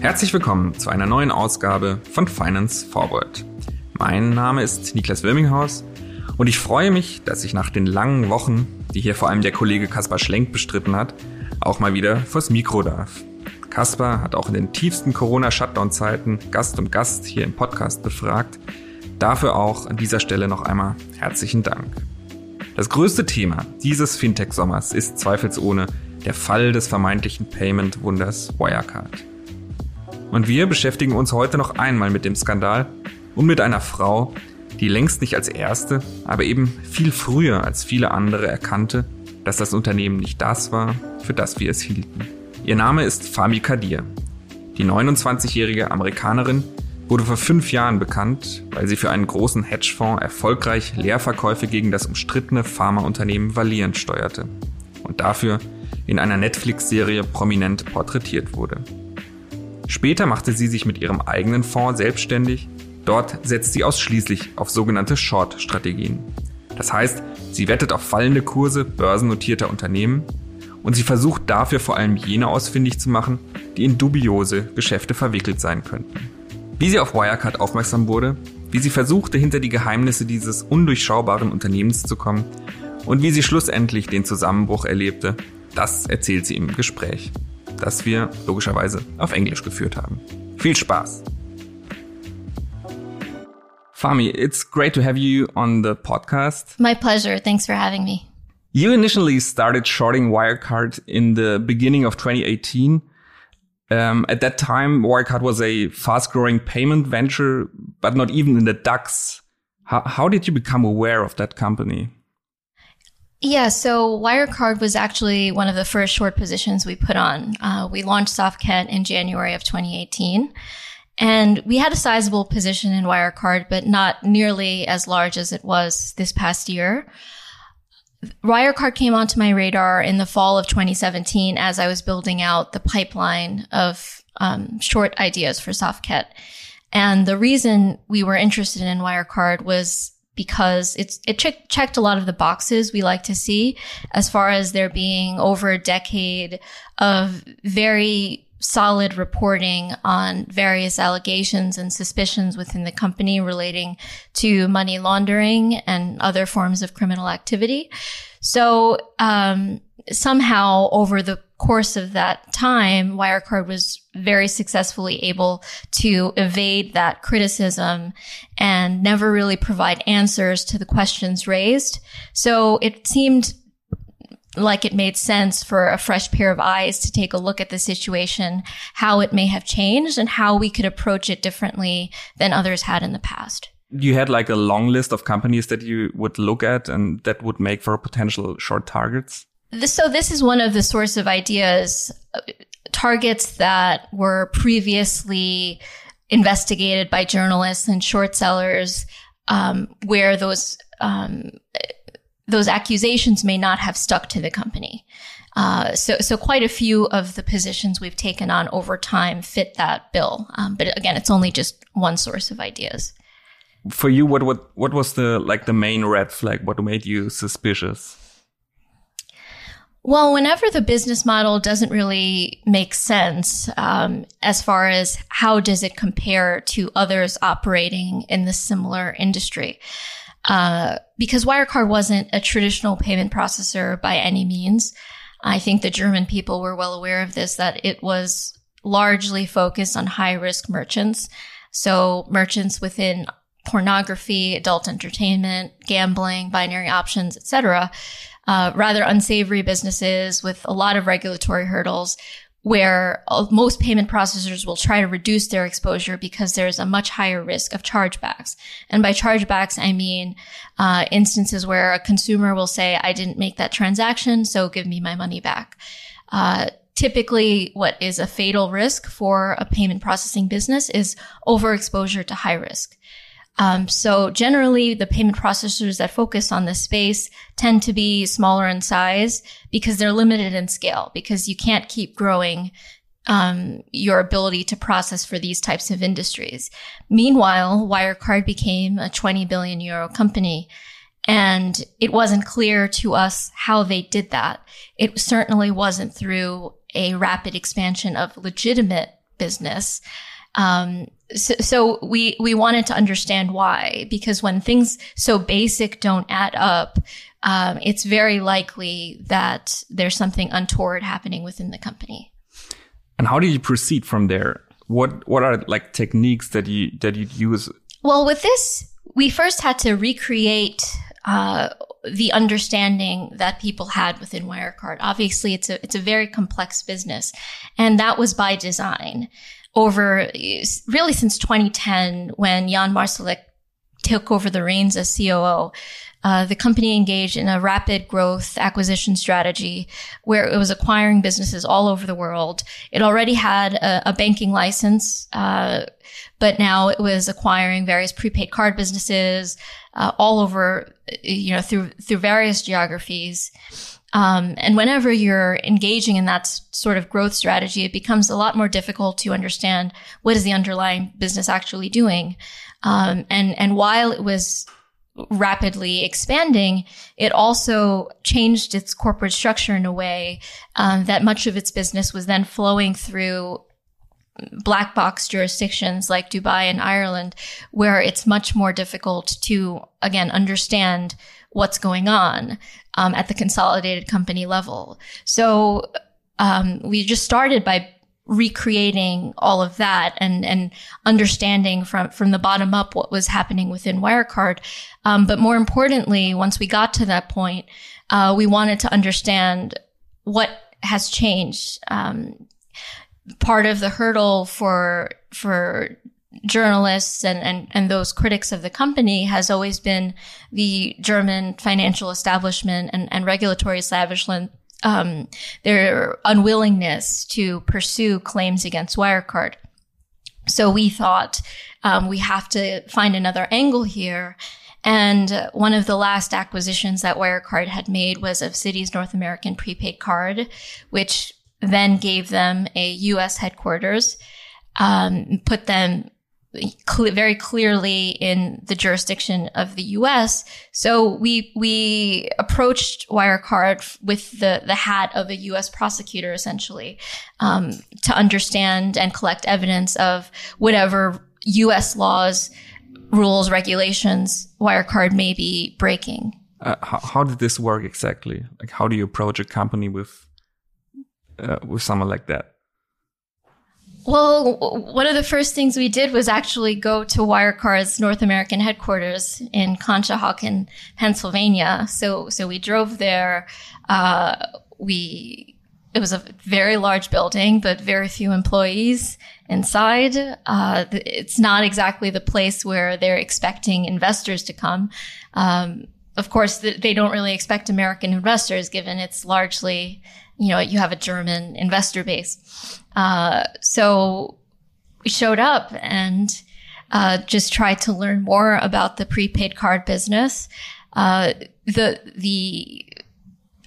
Herzlich willkommen zu einer neuen Ausgabe von Finance Forward. Mein Name ist Niklas Wilminghaus und ich freue mich, dass ich nach den langen Wochen, die hier vor allem der Kollege Kaspar Schlenk bestritten hat, auch mal wieder vors Mikro darf. Kaspar hat auch in den tiefsten Corona-Shutdown-Zeiten Gast und Gast hier im Podcast befragt. Dafür auch an dieser Stelle noch einmal herzlichen Dank. Das größte Thema dieses Fintech-Sommers ist zweifelsohne der Fall des vermeintlichen Payment-Wunders Wirecard. Und wir beschäftigen uns heute noch einmal mit dem Skandal und mit einer Frau, die längst nicht als erste, aber eben viel früher als viele andere erkannte, dass das Unternehmen nicht das war, für das wir es hielten. Ihr Name ist Fami Kadir. Die 29-jährige Amerikanerin wurde vor fünf Jahren bekannt, weil sie für einen großen Hedgefonds erfolgreich Leerverkäufe gegen das umstrittene Pharmaunternehmen Valiant steuerte und dafür in einer Netflix-Serie prominent porträtiert wurde. Später machte sie sich mit ihrem eigenen Fonds selbstständig. Dort setzt sie ausschließlich auf sogenannte Short-Strategien. Das heißt, sie wettet auf fallende Kurse börsennotierter Unternehmen und sie versucht dafür vor allem jene ausfindig zu machen, die in dubiose Geschäfte verwickelt sein könnten. Wie sie auf Wirecard aufmerksam wurde, wie sie versuchte, hinter die Geheimnisse dieses undurchschaubaren Unternehmens zu kommen und wie sie schlussendlich den Zusammenbruch erlebte, das erzählt sie im Gespräch das wir logischerweise auf Englisch geführt haben. Viel Spaß! Fami, it's great to have you on the podcast. My pleasure. Thanks for having me. You initially started shorting Wirecard in the beginning of 2018. Um, at that time, Wirecard was a fast growing payment venture, but not even in the DAX. How, how did you become aware of that company? Yeah, so Wirecard was actually one of the first short positions we put on. Uh, we launched Safkhet in January of 2018. And we had a sizable position in Wirecard, but not nearly as large as it was this past year. Wirecard came onto my radar in the fall of 2017 as I was building out the pipeline of um, short ideas for Safkhet. And the reason we were interested in Wirecard was because it's it check, checked a lot of the boxes we like to see as far as there being over a decade of very solid reporting on various allegations and suspicions within the company relating to money laundering and other forms of criminal activity. So um, somehow over the course of that time, Wirecard was very successfully able to evade that criticism and never really provide answers to the questions raised. So it seemed like it made sense for a fresh pair of eyes to take a look at the situation, how it may have changed and how we could approach it differently than others had in the past. You had like a long list of companies that you would look at and that would make for potential short targets? so this is one of the source of ideas, uh, targets that were previously investigated by journalists and short sellers, um, where those um, those accusations may not have stuck to the company. Uh, so, so quite a few of the positions we've taken on over time fit that bill. Um, but again, it's only just one source of ideas. For you, what what what was the like the main red flag? What made you suspicious? Well, whenever the business model doesn't really make sense, um, as far as how does it compare to others operating in the similar industry, uh, because Wirecard wasn't a traditional payment processor by any means. I think the German people were well aware of this, that it was largely focused on high risk merchants. So merchants within pornography, adult entertainment, gambling, binary options, etc uh, rather unsavory businesses with a lot of regulatory hurdles where most payment processors will try to reduce their exposure because there's a much higher risk of chargebacks. And by chargebacks, I mean uh, instances where a consumer will say, I didn't make that transaction, so give me my money back. Uh, typically, what is a fatal risk for a payment processing business is overexposure to high risk. Um, so generally, the payment processors that focus on this space tend to be smaller in size because they're limited in scale because you can't keep growing um, your ability to process for these types of industries. Meanwhile, Wirecard became a 20 billion euro company. And it wasn't clear to us how they did that. It certainly wasn't through a rapid expansion of legitimate business. Um, so, so, we we wanted to understand why, because when things so basic don't add up, um, it's very likely that there's something untoward happening within the company. And how do you proceed from there? What what are like techniques that you that you use? Well, with this, we first had to recreate uh, the understanding that people had within Wirecard. Obviously, it's a it's a very complex business, and that was by design. Over really since 2010, when Jan Marsalek took over the reins as COO, uh, the company engaged in a rapid growth acquisition strategy where it was acquiring businesses all over the world. It already had a, a banking license, uh, but now it was acquiring various prepaid card businesses uh, all over, you know, through through various geographies. Um, and whenever you're engaging in that sort of growth strategy, it becomes a lot more difficult to understand what is the underlying business actually doing. Um, and and while it was rapidly expanding, it also changed its corporate structure in a way um, that much of its business was then flowing through black box jurisdictions like Dubai and Ireland, where it's much more difficult to, again, understand what's going on um, at the consolidated company level. So um, we just started by recreating all of that and and understanding from from the bottom up what was happening within Wirecard. Um, but more importantly, once we got to that point, uh, we wanted to understand what has changed. Um, part of the hurdle for for journalists and, and, and those critics of the company has always been the German financial establishment and, and regulatory establishment um, their unwillingness to pursue claims against Wirecard. So we thought um, we have to find another angle here. And one of the last acquisitions that Wirecard had made was of Citi's North American prepaid card, which then gave them a U.S. headquarters, um, put them cl- very clearly in the jurisdiction of the U.S. So we we approached Wirecard with the the hat of a U.S. prosecutor, essentially, um, to understand and collect evidence of whatever U.S. laws, rules, regulations Wirecard may be breaking. Uh, how, how did this work exactly? Like, how do you approach a company with uh, with someone like that? Well, one of the first things we did was actually go to Wirecard's North American headquarters in Conshohocken, Pennsylvania. So, so we drove there. Uh, we, it was a very large building, but very few employees inside. Uh, it's not exactly the place where they're expecting investors to come. Um, of course, they don't really expect American investors given it's largely you know, you have a German investor base. Uh, so we showed up and uh, just tried to learn more about the prepaid card business. Uh, the the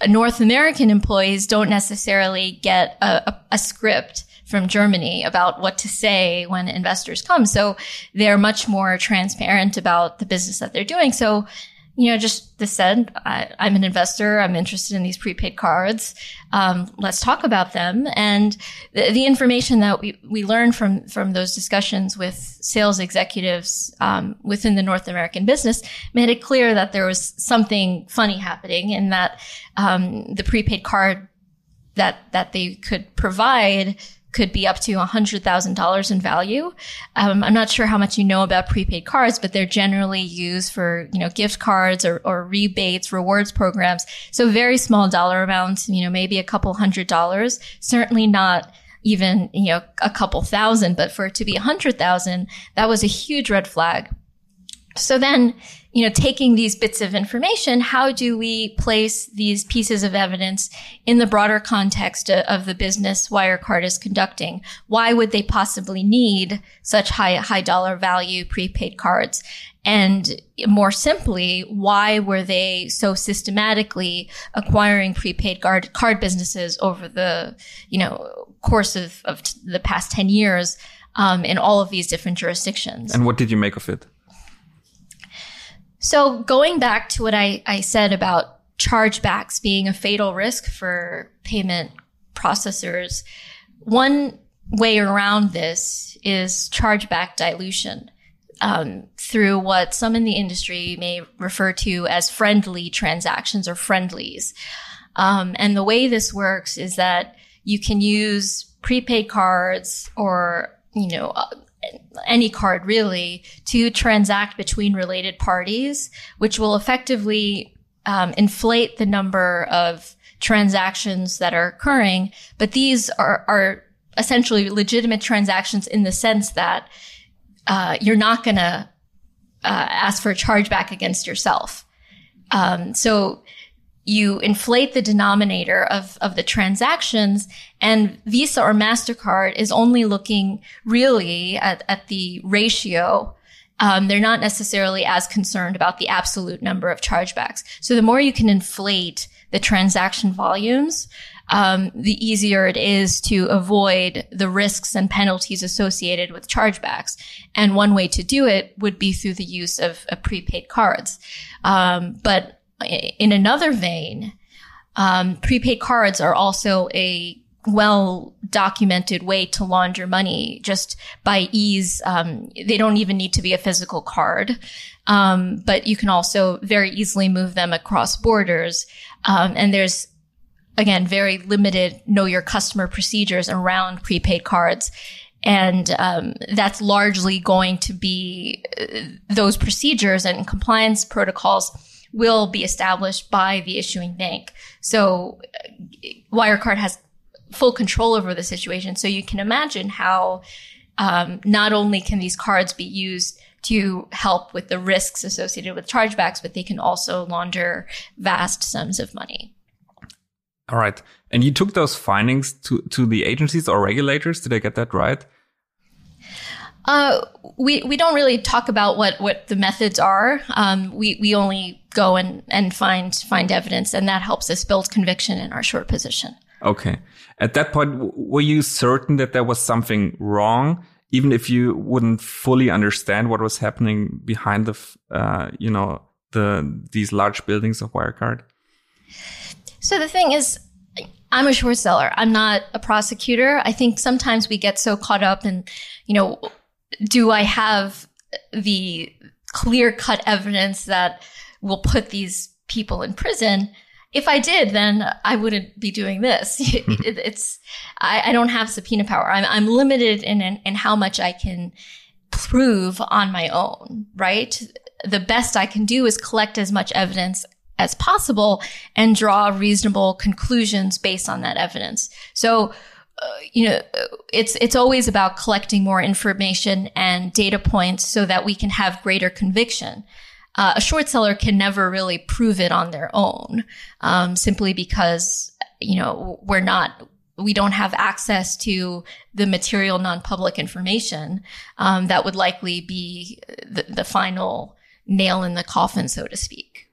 North American employees don't necessarily get a, a, a script from Germany about what to say when investors come. So they're much more transparent about the business that they're doing. So you know, just this said, I, am an investor. I'm interested in these prepaid cards. Um, let's talk about them. And the, the, information that we, we learned from, from those discussions with sales executives, um, within the North American business made it clear that there was something funny happening and that, um, the prepaid card that, that they could provide could be up to $100,000 in value. Um, I'm not sure how much you know about prepaid cards, but they're generally used for, you know, gift cards or, or rebates, rewards programs. So very small dollar amounts, you know, maybe a couple hundred dollars, certainly not even, you know, a couple thousand, but for it to be a hundred thousand, that was a huge red flag. So then you know, taking these bits of information, how do we place these pieces of evidence in the broader context of the business Wirecard is conducting? Why would they possibly need such high, high dollar value prepaid cards? And more simply, why were they so systematically acquiring prepaid card, card businesses over the, you know, course of, of the past 10 years, um, in all of these different jurisdictions? And what did you make of it? So going back to what I, I said about chargebacks being a fatal risk for payment processors, one way around this is chargeback dilution. Um, through what some in the industry may refer to as friendly transactions or friendlies. Um, and the way this works is that you can use prepaid cards or, you know, any card really to transact between related parties, which will effectively um, inflate the number of transactions that are occurring. But these are, are essentially legitimate transactions in the sense that uh, you're not going to uh, ask for a chargeback against yourself. Um, so you inflate the denominator of, of the transactions and Visa or MasterCard is only looking really at, at the ratio. Um, they're not necessarily as concerned about the absolute number of chargebacks. So the more you can inflate the transaction volumes, um, the easier it is to avoid the risks and penalties associated with chargebacks. And one way to do it would be through the use of, of prepaid cards. Um, but in another vein, um, prepaid cards are also a well documented way to launder money just by ease. Um, they don't even need to be a physical card, um, but you can also very easily move them across borders. Um, and there's again, very limited know your customer procedures around prepaid cards. And um, that's largely going to be uh, those procedures and compliance protocols will be established by the issuing bank. So uh, Wirecard has full control over the situation. So you can imagine how um, not only can these cards be used to help with the risks associated with chargebacks, but they can also launder vast sums of money. All right. And you took those findings to, to the agencies or regulators. Did I get that right? Uh, we we don't really talk about what, what the methods are. Um, we we only go and, and find find evidence, and that helps us build conviction in our short position. Okay. At that point, were you certain that there was something wrong, even if you wouldn't fully understand what was happening behind the, uh, you know, the these large buildings of Wirecard? So the thing is, I'm a short seller. I'm not a prosecutor. I think sometimes we get so caught up in, you know, do I have the clear cut evidence that will put these people in prison? If I did, then I wouldn't be doing this. it's, I, I, don't have subpoena power. I'm, I'm limited in, in, in how much I can prove on my own, right? The best I can do is collect as much evidence as possible and draw reasonable conclusions based on that evidence. So, you know, it's it's always about collecting more information and data points so that we can have greater conviction. Uh, a short seller can never really prove it on their own, um, simply because you know we're not we don't have access to the material non-public information um, that would likely be the, the final nail in the coffin, so to speak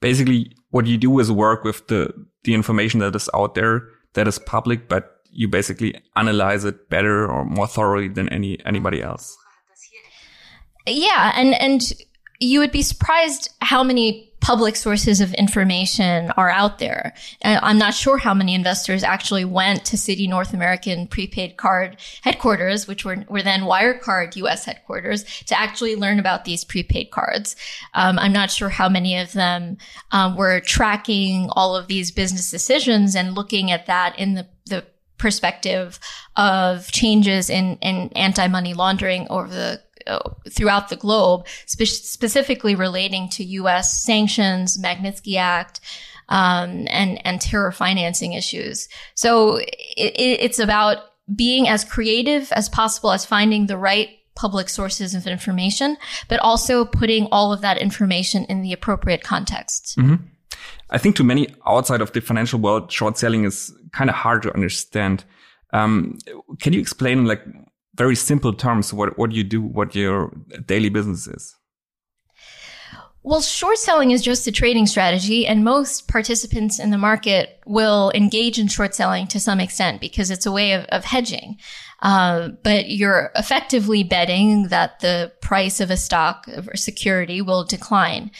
basically what you do is work with the the information that is out there that is public, but you basically analyze it better or more thoroughly than any anybody else. Yeah, and and you would be surprised how many public sources of information are out there. I'm not sure how many investors actually went to Citi North American prepaid card headquarters, which were, were then Wirecard US headquarters, to actually learn about these prepaid cards. Um, I'm not sure how many of them um, were tracking all of these business decisions and looking at that in the perspective of changes in, in anti-money laundering over the throughout the globe, spe- specifically relating to U.S. sanctions, Magnitsky Act, um, and and terror financing issues. So it, it's about being as creative as possible as finding the right public sources of information, but also putting all of that information in the appropriate context. Mm-hmm. I think to many outside of the financial world, short selling is kind of hard to understand. Um, can you explain like very simple terms what what you do, what your daily business is? Well, short selling is just a trading strategy, and most participants in the market will engage in short selling to some extent because it's a way of, of hedging. Uh, but you're effectively betting that the price of a stock or security will decline.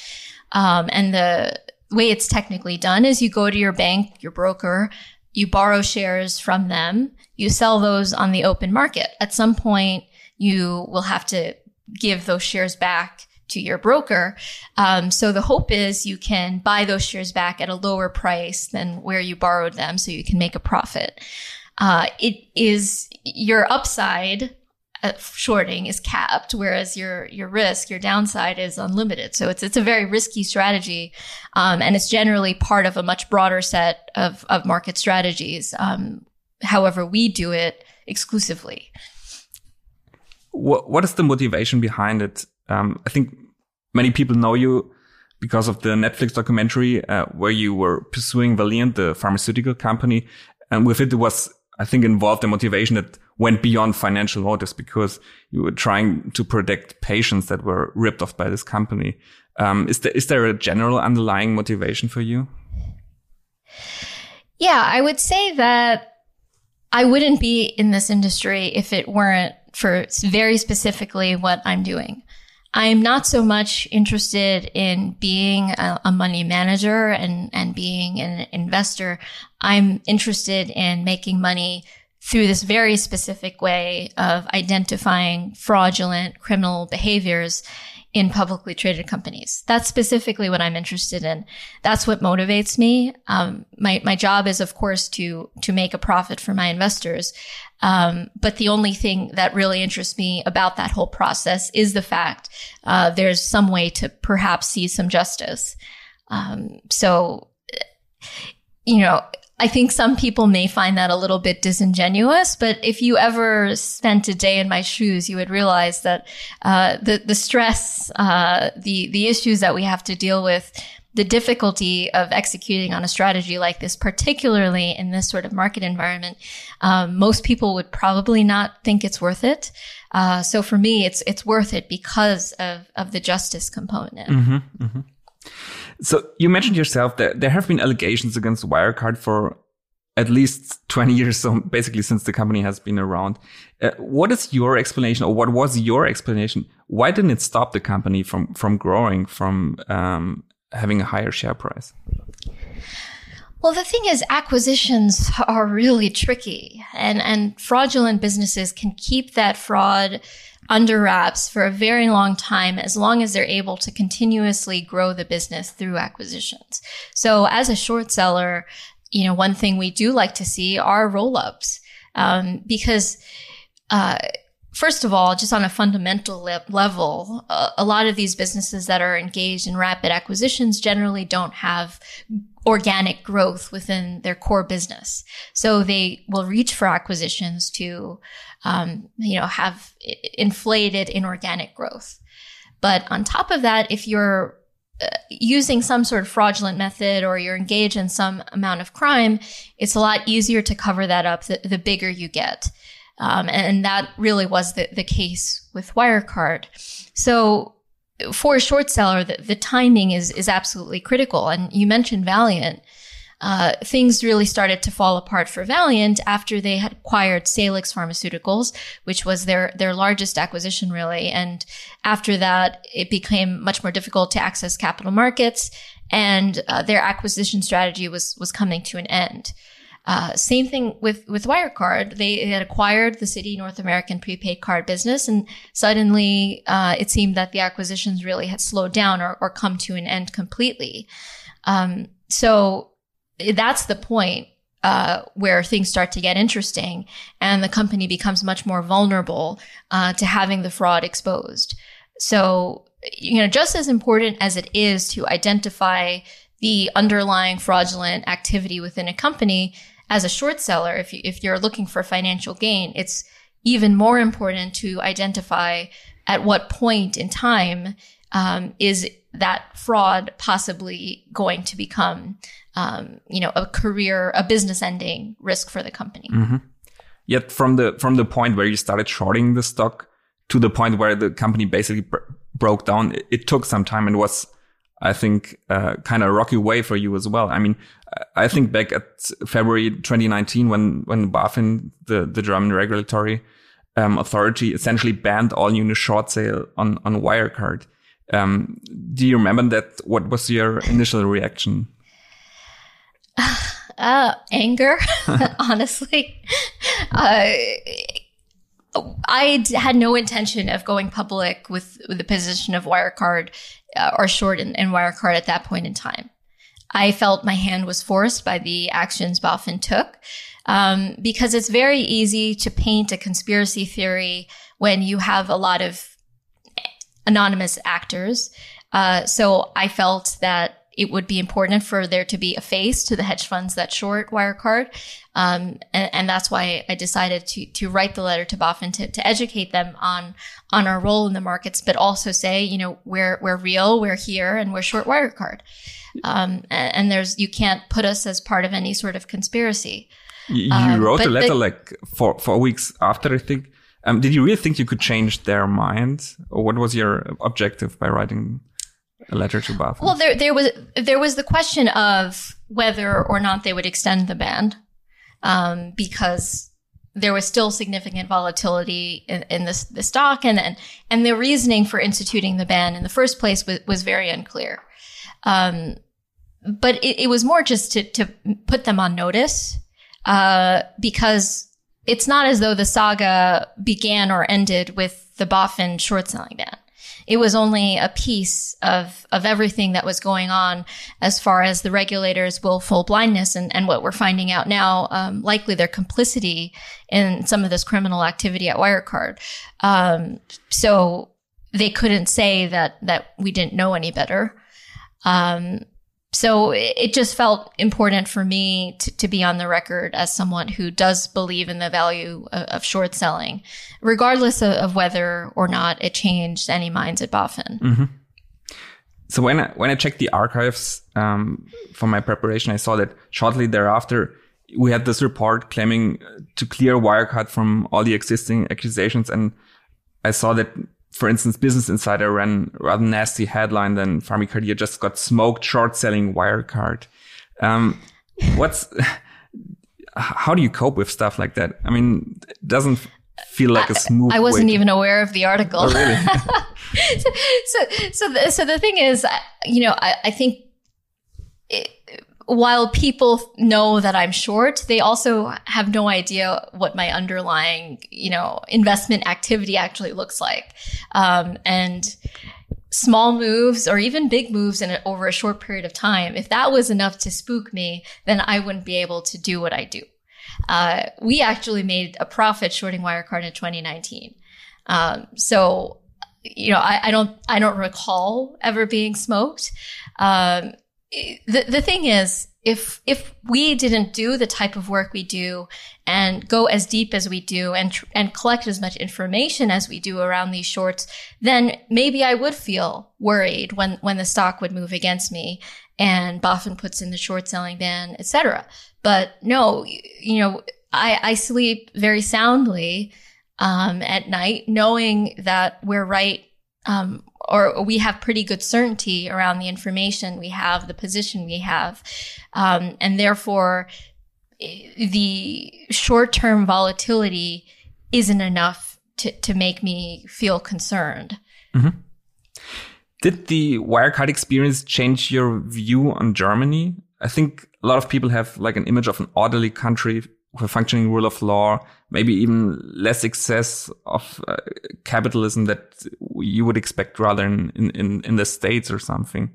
Um, and the way it's technically done is you go to your bank, your broker, you borrow shares from them, you sell those on the open market. At some point, you will have to give those shares back to your broker. Um, so the hope is you can buy those shares back at a lower price than where you borrowed them so you can make a profit. Uh, it is your upside shorting is capped, whereas your your risk, your downside is unlimited. So it's it's a very risky strategy, um, and it's generally part of a much broader set of of market strategies. Um, however, we do it exclusively. What what is the motivation behind it? Um, I think many people know you because of the Netflix documentary uh, where you were pursuing Valeant, the pharmaceutical company. And with it, it was, I think, involved the motivation that went beyond financial motives because you were trying to protect patients that were ripped off by this company. Um, is there, is there a general underlying motivation for you? Yeah, I would say that I wouldn't be in this industry if it weren't for very specifically what I'm doing. I'm not so much interested in being a, a, money manager and, and being an investor. I'm interested in making money through this very specific way of identifying fraudulent criminal behaviors in publicly traded companies. That's specifically what I'm interested in. That's what motivates me. Um, my my job is, of course, to to make a profit for my investors. Um, but the only thing that really interests me about that whole process is the fact uh, there's some way to perhaps see some justice. Um, so, you know, I think some people may find that a little bit disingenuous, but if you ever spent a day in my shoes, you would realize that uh, the the stress, uh, the the issues that we have to deal with, the difficulty of executing on a strategy like this, particularly in this sort of market environment, um, most people would probably not think it's worth it. Uh, so for me, it's it's worth it because of of the justice component. Mm-hmm, mm-hmm. So you mentioned yourself that there have been allegations against Wirecard for at least 20 years. So basically since the company has been around. Uh, what is your explanation or what was your explanation? Why didn't it stop the company from, from growing, from, um, having a higher share price? Well, the thing is, acquisitions are really tricky and, and fraudulent businesses can keep that fraud under wraps for a very long time as long as they're able to continuously grow the business through acquisitions. So as a short seller, you know, one thing we do like to see are roll ups um, because, uh, first of all, just on a fundamental le- level, uh, a lot of these businesses that are engaged in rapid acquisitions generally don't have organic growth within their core business. So they will reach for acquisitions to, um, you know, have inflated inorganic growth. But on top of that, if you're uh, using some sort of fraudulent method or you're engaged in some amount of crime, it's a lot easier to cover that up the, the bigger you get. Um, and that really was the, the case with Wirecard. So for a short seller, the, the timing is is absolutely critical. And you mentioned Valeant. Uh, things really started to fall apart for Valeant after they had acquired Salix Pharmaceuticals, which was their their largest acquisition, really. And after that, it became much more difficult to access capital markets, and uh, their acquisition strategy was was coming to an end. Uh, same thing with, with Wirecard. They had acquired the Citi North American prepaid card business, and suddenly uh, it seemed that the acquisitions really had slowed down or, or come to an end completely. Um, so that's the point uh, where things start to get interesting, and the company becomes much more vulnerable uh, to having the fraud exposed. So, you know, just as important as it is to identify the underlying fraudulent activity within a company, as a short seller, if, you, if you're looking for financial gain, it's even more important to identify at what point in time um, is that fraud possibly going to become, um, you know, a career, a business-ending risk for the company. Mm-hmm. Yet, from the from the point where you started shorting the stock to the point where the company basically broke down, it, it took some time and was I think, uh, kind of a rocky way for you as well. I mean, I think back at February 2019 when, when BaFin, the, the German regulatory um, authority essentially banned all unit short sale on, on Wirecard. Um, do you remember that? What was your initial reaction? Uh, anger, honestly. Uh, I had no intention of going public with, with the position of Wirecard uh, or short in, in Wirecard at that point in time. I felt my hand was forced by the actions BaFin took um, because it's very easy to paint a conspiracy theory when you have a lot of anonymous actors. Uh, so I felt that it would be important for there to be a face to the hedge funds that short Wirecard. Um, and, and, that's why I decided to, to write the letter to BaFin to, to educate them on, on our role in the markets, but also say, you know, we're, we're real, we're here, and we're short Wirecard. Um, and, and, there's, you can't put us as part of any sort of conspiracy. You, um, wrote a letter the, like four, four weeks after, I think. Um, did you really think you could change their mind? Or what was your objective by writing a letter to BaFin? Well, there, there was, there was the question of whether or not they would extend the ban um, because there was still significant volatility in, in this, the stock, and, and and the reasoning for instituting the ban in the first place was, was very unclear. Um, but it, it, was more just to to put them on notice, uh, because it's not as though the saga began or ended with the BaFin short selling ban it was only a piece of, of everything that was going on as far as the regulators' willful blindness and, and what we're finding out now, um, likely their complicity in some of this criminal activity at Wirecard. Um, so they couldn't say that, that we didn't know any better. Um, so it just felt important for me to, to, be on the record as someone who does believe in the value of, of short selling, regardless of, of, whether or not it changed any minds at BaFin. Mm-hmm. So when I, when I checked the archives um, for my preparation, I saw that shortly thereafter we had this report claiming to clear Wirecard from all the existing accusations, and I saw that for instance, Business Insider ran a rather nasty headline then Fahmi Quadir just got smoked short selling Wirecard. Um, what's, how do you cope with stuff like that? I mean, it doesn't feel like a smooth. I, I wasn't even aware of the article. Oh, really? so, so, so the, so the thing is, you know, I, I think it, while people know that I'm short, they also have no idea what my underlying, you know, investment activity actually looks like. Um, and small moves or even big moves in a, over a short period of time, if that was enough to spook me, then I wouldn't be able to do what I do. Uh, we actually made a profit shorting Wirecard in 2019. Um, so, you know, I, I, don't, I don't recall ever being smoked. Um, the, the thing is, if, if we didn't do the type of work we do and go as deep as we do and, and collect as much information as we do around these shorts, then maybe I would feel worried when, when the stock would move against me and BaFin puts in the short selling ban, etc. But no, you know, I, I sleep very soundly, um, at night knowing that we're right, um, or we have pretty good certainty around the information we have, the position we have. Um, and therefore, the short term volatility isn't enough to, to make me feel concerned. Mm-hmm. Did the Wirecard experience change your view on Germany? I think a lot of people have like an image of an orderly country functioning rule of law, maybe even less excess of uh, capitalism that you would expect rather in, in, in the States or something.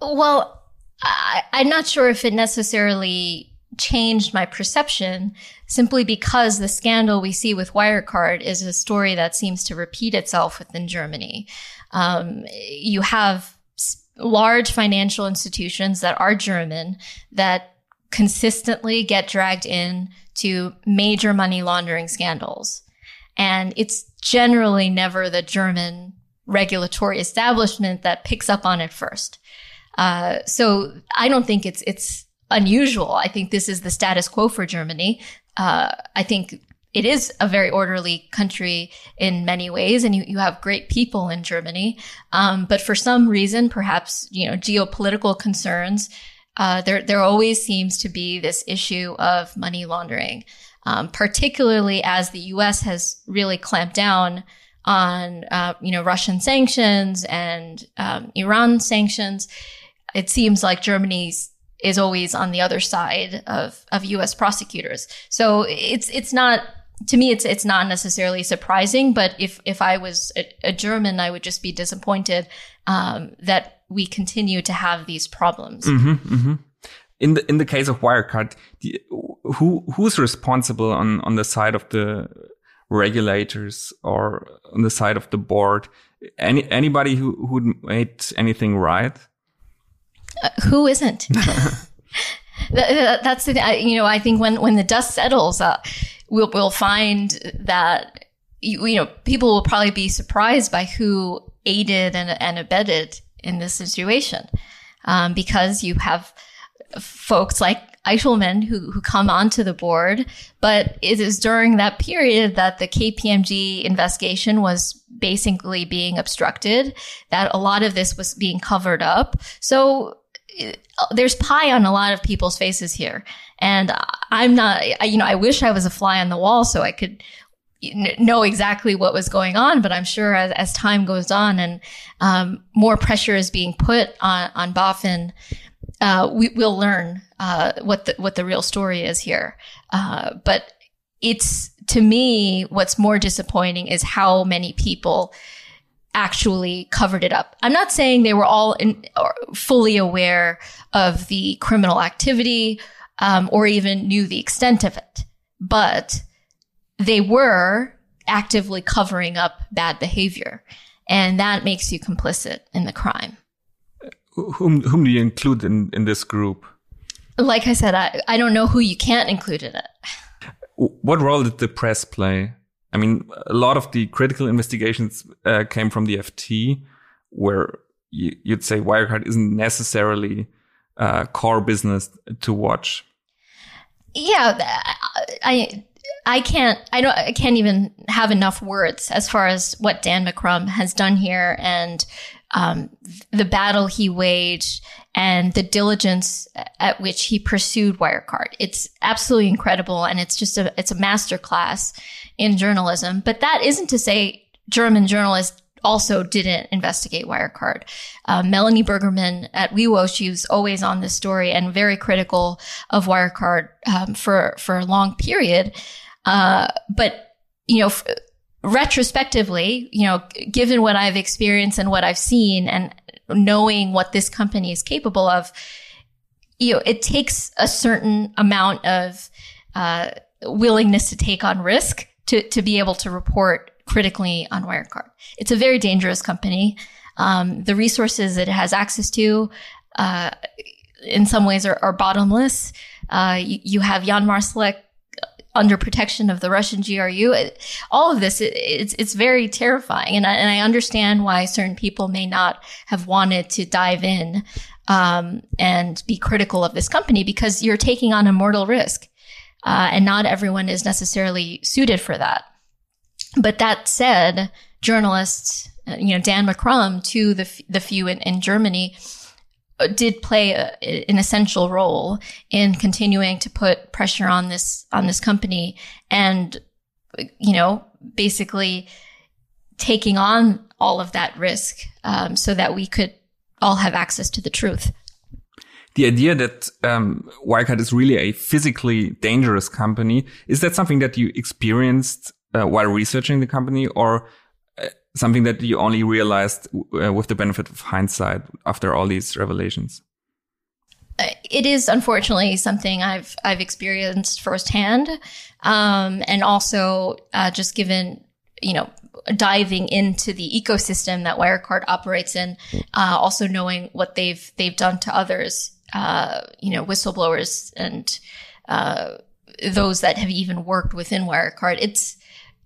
Well, I, I'm not sure if it necessarily changed my perception simply because the scandal we see with Wirecard is a story that seems to repeat itself within Germany. Um, you have large financial institutions that are German that consistently get dragged in to major money laundering scandals. And it's generally never the German regulatory establishment that picks up on it first. Uh, so I don't think it's it's unusual. I think this is the status quo for Germany. Uh, I think it is a very orderly country in many ways, and you, you have great people in Germany. Um, but for some reason, perhaps you know geopolitical concerns, uh, there there always seems to be this issue of money laundering, um, particularly as the U.S. has really clamped down on uh, you know Russian sanctions and um, Iran sanctions. It seems like Germany's is always on the other side of, of U.S. prosecutors. So it's it's not to me it's it's not necessarily surprising. But if if I was a, a German, I would just be disappointed um, that we continue to have these problems. Mm-hmm, mm-hmm. In the in the case of Wirecard, the, who who's responsible on on the side of the regulators or on the side of the board? Any anybody who who made anything right? Uh, who isn't? that's the you know I think when when the dust settles, uh, we'll we'll find that you, you, know people will probably be surprised by who aided and, and abetted in this situation, um, because you have folks like Eichelmann who, who come onto the board, but it is during that period that the KPMG investigation was basically being obstructed, that a lot of this was being covered up. So there's pie on a lot of people's faces here. And I'm not, you know, I wish I was a fly on the wall so I could know exactly what was going on. But I'm sure as, as time goes on and um, more pressure is being put on, on BaFin, uh, we, will learn uh, what the what the real story is here. Uh, but it's to me, what's more disappointing is how many people actually covered it up. I'm not saying they were all in, fully aware of the criminal activity um, or even knew the extent of it, but they were actively covering up bad behavior, and that makes you complicit in the crime. Whom whom do you include in, in this group? Like I said, I, I don't know who you can't include in it. What role did the press play? I mean, a lot of the critical investigations uh, came from the FT, where you, would say Wirecard isn't necessarily uh, core business to watch. Yeah, I I can't I don't I can't even have enough words as far as what Dan McCrum has done here and um, the battle he waged and the diligence at which he pursued Wirecard. It's absolutely incredible, and it's just a it's a masterclass in journalism. But that isn't to say German journalists also didn't investigate Wirecard. Uh, Melanie Bergermann at WiWo, she was always on this story and very critical of Wirecard um, for for a long period. Uh, but you know. Retrospectively, you know, given what I've experienced and what I've seen and knowing what this company is capable of, you know, it takes a certain amount of uh, willingness to take on risk to, to be able to report critically on Wirecard. It's a very dangerous company. Um, the resources it has access to, uh, in some ways, are, are bottomless. Uh, you, you, have Jan Marsalek under protection of the Russian GRU. all of this, it, it's, it's very terrifying. And I, and I understand why certain people may not have wanted to dive in, um, and be critical of this company because you're taking on a mortal risk. Uh, and not everyone is necessarily suited for that. But that said, journalists, uh, you know, Dan McCrum to the, the few in, in Germany, did play a, an essential role in continuing to put pressure on this on this company and you know basically taking on all of that risk um, so that we could all have access to the truth. The idea that um, Wirecard is really a physically dangerous company is that something that you experienced uh, while researching the company or something that you only realized uh, with the benefit of hindsight after all these revelations? Uh, it is unfortunately something I've I've experienced firsthand, um, and also uh, just given you know diving into the ecosystem that Wirecard operates in, uh, also knowing what they've they've done to others, uh, you know, whistleblowers and uh, those that have even worked within Wirecard. It's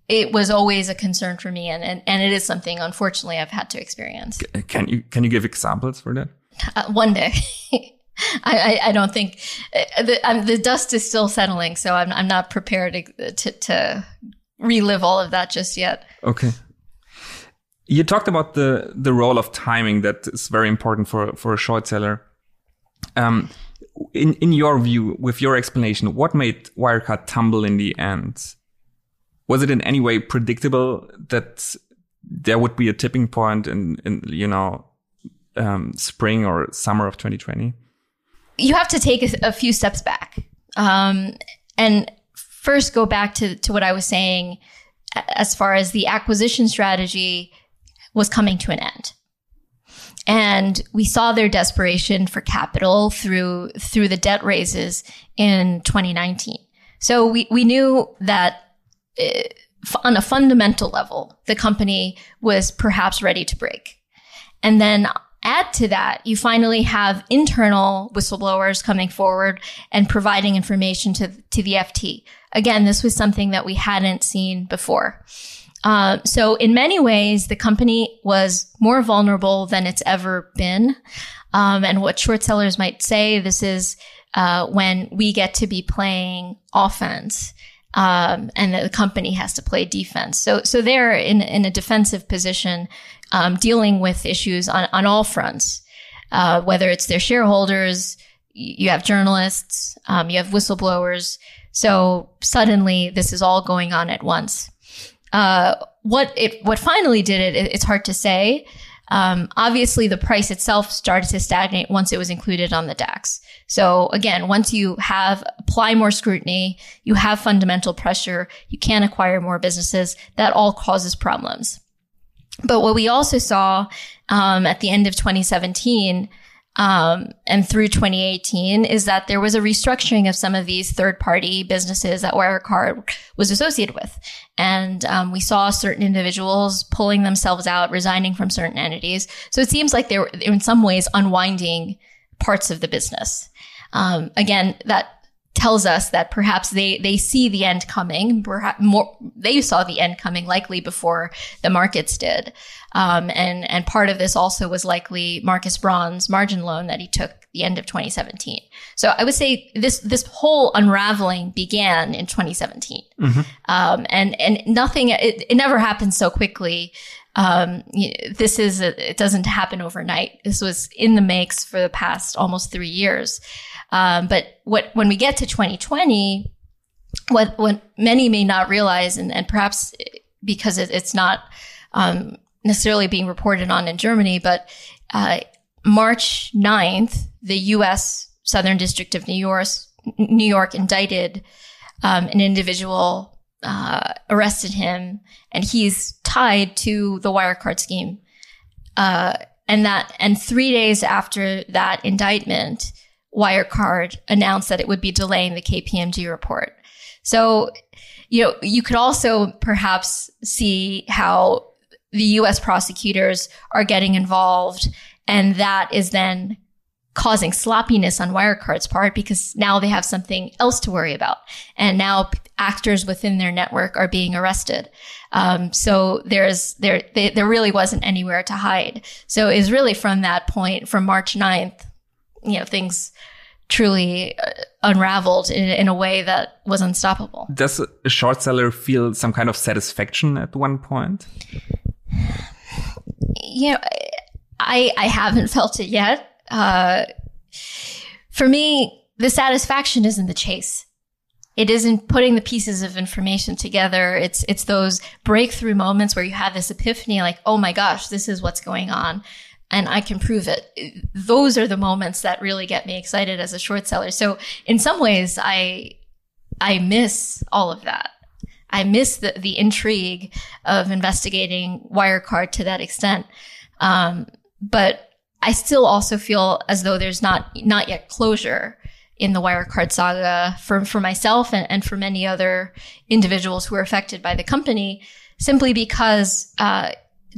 it was always a concern for me and, and, and it is something unfortunately I've had to experience. Can you can you give examples for that? Uh, one day. I, I, don't think uh, the, um, the, dust is still settling, so I'm, I'm not prepared to, to, to relive all of that just yet. Okay. You talked about the the role of timing that is very important for for a short seller. Um, in in your view, with your explanation, what made Wirecard tumble in the end? Was it in any way predictable that there would be a tipping point in in you know um, spring or summer of 2020? You have to take a, a few steps back, um, and first go back to to what I was saying as far as the acquisition strategy was coming to an end. And we saw their desperation for capital through, through the debt raises in 2019. So we, we knew that on a fundamental level, the company was perhaps ready to break. And then add to that, you finally have internal whistleblowers coming forward and providing information to, to the FT. Again, this was something that we hadn't seen before. Uh, so in many ways, the company was more vulnerable than it's ever been. Um, and what short sellers might say, this is uh, when we get to be playing offense. Um, and the company has to play defense. So, so they're in, in a defensive position, um, dealing with issues on, on all fronts, uh, whether it's their shareholders, you have journalists, um, you have whistleblowers. So suddenly this is all going on at once. Uh, what it what finally did it, it it's hard to say. Um, obviously, the price itself started to stagnate once it was included on the DAX. So again, once you have apply more scrutiny, you have fundamental pressure, you can acquire more businesses. That all causes problems. But what we also saw um, at the end of 2017 um, and through 2018 is that there was a restructuring of some of these third party businesses that Wirecard was associated with. And um, we saw certain individuals pulling themselves out, resigning from certain entities. So it seems like they were in some ways unwinding parts of the business. Um, again, that tells us that perhaps they they see the end coming. Perhaps more they saw the end coming likely before the markets did. Um, and and part of this also was likely Markus Braun's margin loan that he took the end of 2017. So I would say this this whole unraveling began in 2017, mm-hmm. um, and and nothing it, it never happened so quickly. Um, this is a, it doesn't happen overnight. This was in the makes for the past almost three years. Um, but what when we get to 2020, what what many may not realize, and, and perhaps because it, it's not um, necessarily being reported on in Germany, but uh, March 9th, the U.S. Southern District of New York, New York indicted um, an individual, uh, arrested him, and he's tied to the Wirecard scheme. Uh, and that, and three days after that indictment, Wirecard announced that it would be delaying the KPMG report. So, you know, you could also perhaps see how the US prosecutors are getting involved and that is then causing sloppiness on Wirecard's part because now they have something else to worry about. And now actors within their network are being arrested. Um, so there's, there, they, there really wasn't anywhere to hide. So it was really from that point, from March 9th, you know, things truly uh, unraveled in, in a way that was unstoppable. Does a short seller feel some kind of satisfaction at one point? You know, I I haven't felt it yet. Uh, for me, the satisfaction isn't the chase. It isn't putting the pieces of information together. It's it's those breakthrough moments where you have this epiphany, like, oh my gosh, this is what's going on, and I can prove it. Those are the moments that really get me excited as a short seller. So in some ways, I I miss all of that. I miss the, the intrigue of investigating Wirecard to that extent. Um, but I still also feel as though there's not, not yet closure in the Wirecard saga for, for myself and, and for many other individuals who are affected by the company, simply because, uh,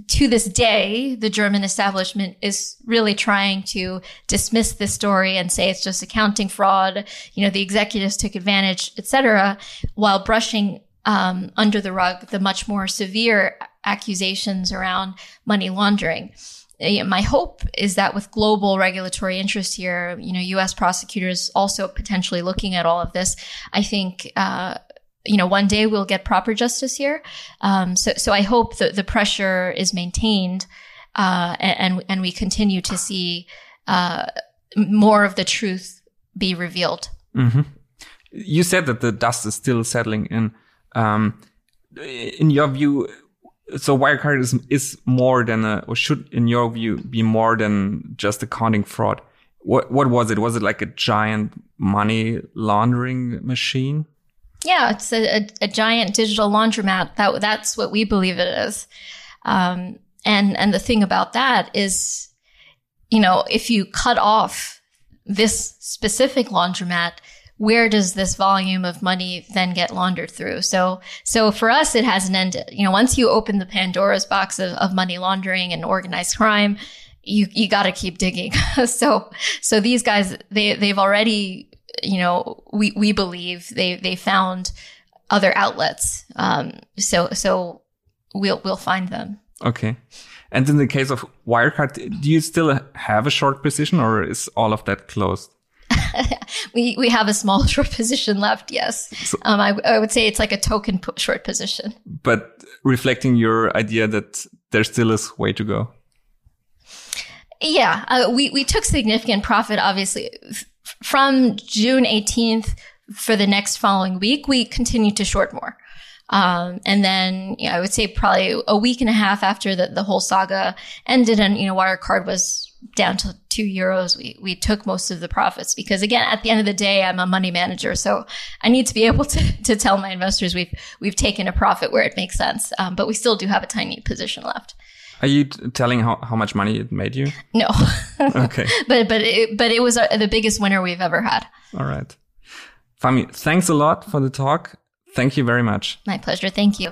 to this day, the German establishment is really trying to dismiss this story and say it's just accounting fraud. You know, the executives took advantage, etc., while brushing um, under the rug the much more severe accusations around money laundering. my hope is that with global regulatory interest here, you know, U.S. prosecutors also potentially looking at all of this, I think, uh, you know, one day we'll get proper justice here. Um, so, so I hope that the pressure is maintained, uh, and and we continue to see uh, more of the truth be revealed. Mm-hmm. You said that the dust is still settling in. Um, in your view, so Wirecard is is more than a, or should, in your view, be more than just accounting fraud. What what was it? Was it like a giant money laundering machine? Yeah, it's a, a, a giant digital laundromat. That that's what we believe it is. Um, and and the thing about that is, you know, if you cut off this specific laundromat, where does this volume of money then get laundered through? So, so for us, it hasn't ended. You know, once you open the Pandora's box of, of money laundering and organized crime, you, you got to keep digging. so, so these guys, they, they've already, you know, we, we believe they, they found other outlets. Um, so, so we'll, we'll find them. Okay. And in the case of Wirecard, do you still have a short position or is all of that closed? we we have a small short position left. Yes, so, um, I, I would say it's like a token short position. But reflecting your idea that there still is way to go. Yeah, uh, we we took significant profit. Obviously, from June eighteenth for the next following week, we continued to short more. Um, and then you know, I would say probably a week and a half after the, the whole saga ended and, you know, Wirecard was down to two euros, we, we took most of the profits because again, at the end of the day, I'm a money manager. So I need to be able to, to tell my investors we've, we've taken a profit where it makes sense. Um, but we still do have a tiny position left. Are you telling how, how much money it made you? No. okay. But, but, it, but it was a, the biggest winner we've ever had. All right. Fahmi, thanks a lot for the talk. Thank you very much. My pleasure. Thank you.